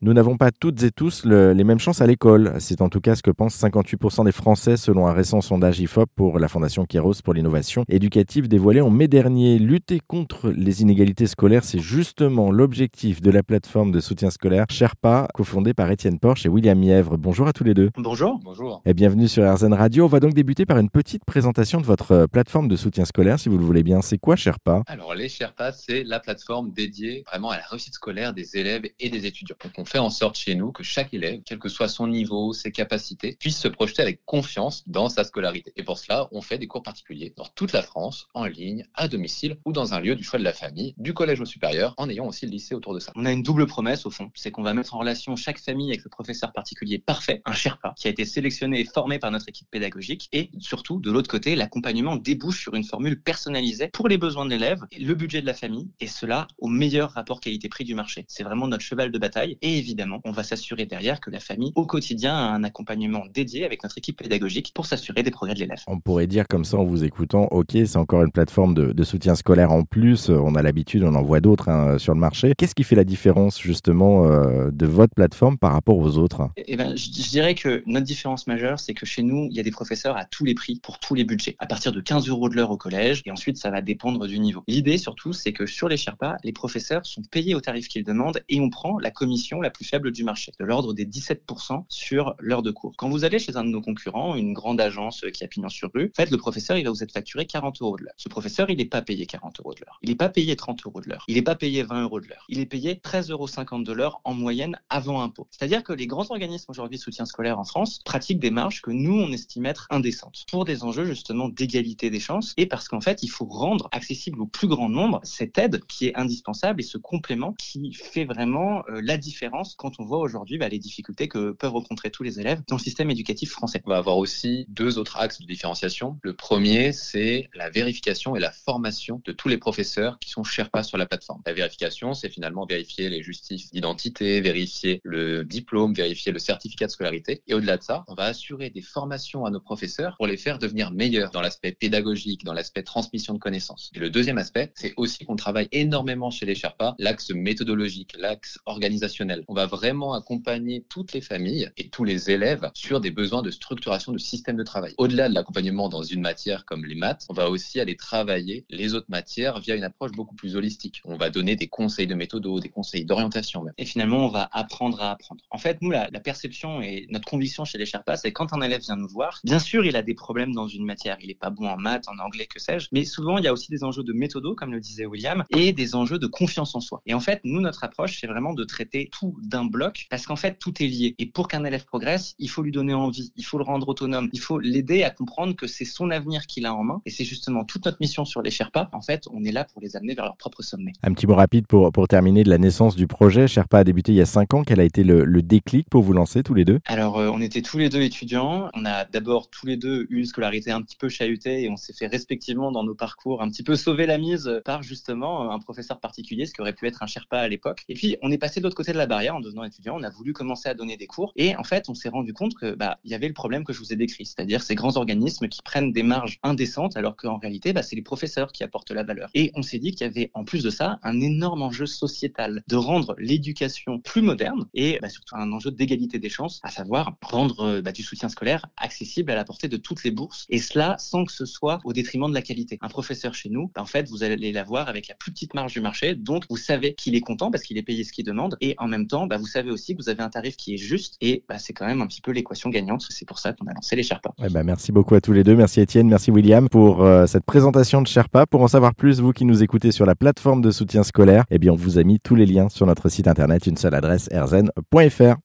Nous n'avons pas toutes et tous les mêmes chances à l'école. C'est en tout cas ce que pensent 58% des Français selon un récent sondage IFOP pour la Fondation Kairos pour l'innovation éducative dévoilé en mai dernier. Lutter contre les inégalités scolaires, c'est justement l'objectif de la plateforme de soutien scolaire Sherpa, cofondée par Étienne Porche et William Mièvre. Bonjour à tous les deux. Bonjour. Bonjour. Et bienvenue sur RZN Radio. On va donc débuter par une petite présentation de votre plateforme de soutien scolaire, si vous le voulez bien. C'est quoi Sherpa? Alors les Sherpa, c'est la plateforme dédiée vraiment à la réussite scolaire des élèves et des étudiants fait en sorte chez nous que chaque élève, quel que soit son niveau, ses capacités, puisse se projeter avec confiance dans sa scolarité. Et pour cela, on fait des cours particuliers dans toute la France, en ligne, à domicile ou dans un lieu du choix de la famille, du collège au supérieur, en ayant aussi le lycée autour de ça. On a une double promesse au fond, c'est qu'on va mettre en relation chaque famille avec le professeur particulier parfait, un Sherpa, qui a été sélectionné et formé par notre équipe pédagogique. Et surtout, de l'autre côté, l'accompagnement débouche sur une formule personnalisée pour les besoins de l'élève, le budget de la famille, et cela au meilleur rapport qualité-prix du marché. C'est vraiment notre cheval de bataille. Et évidemment, on va s'assurer derrière que la famille, au quotidien, a un accompagnement dédié avec notre équipe pédagogique pour s'assurer des progrès de l'élève. On pourrait dire comme ça en vous écoutant, ok, c'est encore une plateforme de, soutien scolaire en plus, on a l'habitude, on en voit d'autres hein, sur le marché. Qu'est-ce qui fait la différence justement euh, de votre plateforme par rapport aux autres? Eh ben, je, dirais que notre différence majeure, c'est que chez nous, il y a des professeurs à tous les prix pour tous les budgets, à partir de 15 euros de l'heure au collège, et ensuite ça va dépendre du niveau. L'idée surtout, c'est que sur les Sherpas, les professeurs sont payés au tarif qu'ils demandent et on prend la commission la plus faible du marché, de l'ordre des 17% sur l'heure de cours. Quand vous allez chez un de nos concurrents, une grande agence qui a pignon sur rue, en fait, le professeur, il va vous être facturé 40 euros de l'heure. Ce professeur, il n'est pas payé 40 euros de l'heure. Il n'est pas payé 30 euros de l'heure. Il n'est pas payé 20 euros de l'heure. Il est payé 13,50 euros de l'heure en moyenne avant impôt. C'est-à-dire que les grands organismes aujourd'hui de soutien scolaire en France pratiquent des marges que nous, on estime être indécentes pour des enjeux justement d'égalité des chances et parce qu'en fait, il faut rendre accessible au plus grand nombre cette aide qui est indispensable et ce complément qui fait vraiment euh, la différence quand on voit aujourd'hui bah, les difficultés que peuvent rencontrer tous les élèves dans le système éducatif français. On va avoir aussi deux autres axes de différenciation. Le premier, c'est la vérification et la formation de tous les professeurs qui sont Sherpas sur la plateforme. La vérification, c'est finalement vérifier les justifs d'identité, vérifier le diplôme, vérifier le certificat de scolarité. Et au-delà de ça, on va assurer des formations à nos professeurs pour les faire devenir meilleurs dans l'aspect pédagogique, dans l'aspect transmission de connaissances. Et le deuxième aspect, c'est aussi qu'on travaille énormément chez les Sherpas l'axe méthodologique, l'axe organisationnel. On va vraiment accompagner toutes les familles et tous les élèves sur des besoins de structuration de système de travail. Au-delà de l'accompagnement dans une matière comme les maths, on va aussi aller travailler les autres matières via une approche beaucoup plus holistique. On va donner des conseils de méthode, des conseils d'orientation même. Et finalement, on va apprendre à apprendre. En fait, nous, la, perception et notre conviction chez les Sherpas, c'est quand un élève vient nous voir, bien sûr, il a des problèmes dans une matière. Il n'est pas bon en maths, en anglais, que sais-je. Mais souvent, il y a aussi des enjeux de méthodo, comme le disait William, et des enjeux de confiance en soi. Et en fait, nous, notre approche, c'est vraiment de traiter tout d'un bloc, parce qu'en fait, tout est lié. Et pour qu'un élève progresse, il faut lui donner envie, il faut le rendre autonome, il faut l'aider à comprendre que c'est son avenir qu'il a en main. Et c'est justement toute notre mission sur les Sherpas. En fait, on est là pour les amener vers leur propre sommet. Un petit mot rapide pour, pour terminer de la naissance du projet. Sherpa a débuté il y a 5 ans. Quel a été le, déclic pour vous lancer tous les deux? Alors, euh, on était tous les deux étudiants. On a d'abord tous les deux eu une scolarité un petit peu chahutée et on s'est fait respectivement dans nos parcours un petit peu sauver la mise par justement un professeur particulier, ce qui aurait pu être un Sherpa à l'époque. Et puis, on est passé de l'autre côté de la barrière en devenant étudiant. On a voulu commencer à donner des cours et en fait, on s'est rendu compte que bah, il y avait le problème que je vous ai décrit, c'est-à-dire ces grands organismes qui prennent des marges indécentes alors qu'en réalité, bah, c'est les professeurs qui apportent la valeur. Et on s'est dit qu'il y avait en plus de ça un énorme enjeu sociétal de rendre l'éducation plus moderne et bah, surtout un enjeu d'égalité des chances, à savoir rendre euh, bah, du soutien scolaire accessible à la portée de toutes les bourses et cela sans que ce soit au détriment de la qualité. Un professeur chez nous, en fait, vous allez l'avoir avec la plus petite marge du marché, donc vous savez qu'il est content parce qu'il est payé ce qu'il demande et en même temps, vous savez aussi que vous avez un tarif qui est juste et c'est quand même un petit peu l'équation gagnante. C'est pour ça qu'on a lancé les Sherpas. bah, merci beaucoup à tous les deux. Merci Étienne, merci William pour euh, cette présentation de Sherpa. Pour en savoir plus, vous qui nous écoutez sur la plateforme de soutien scolaire, eh bien, on vous a mis tous les liens sur notre site internet, une seule adresse, erzen.fr.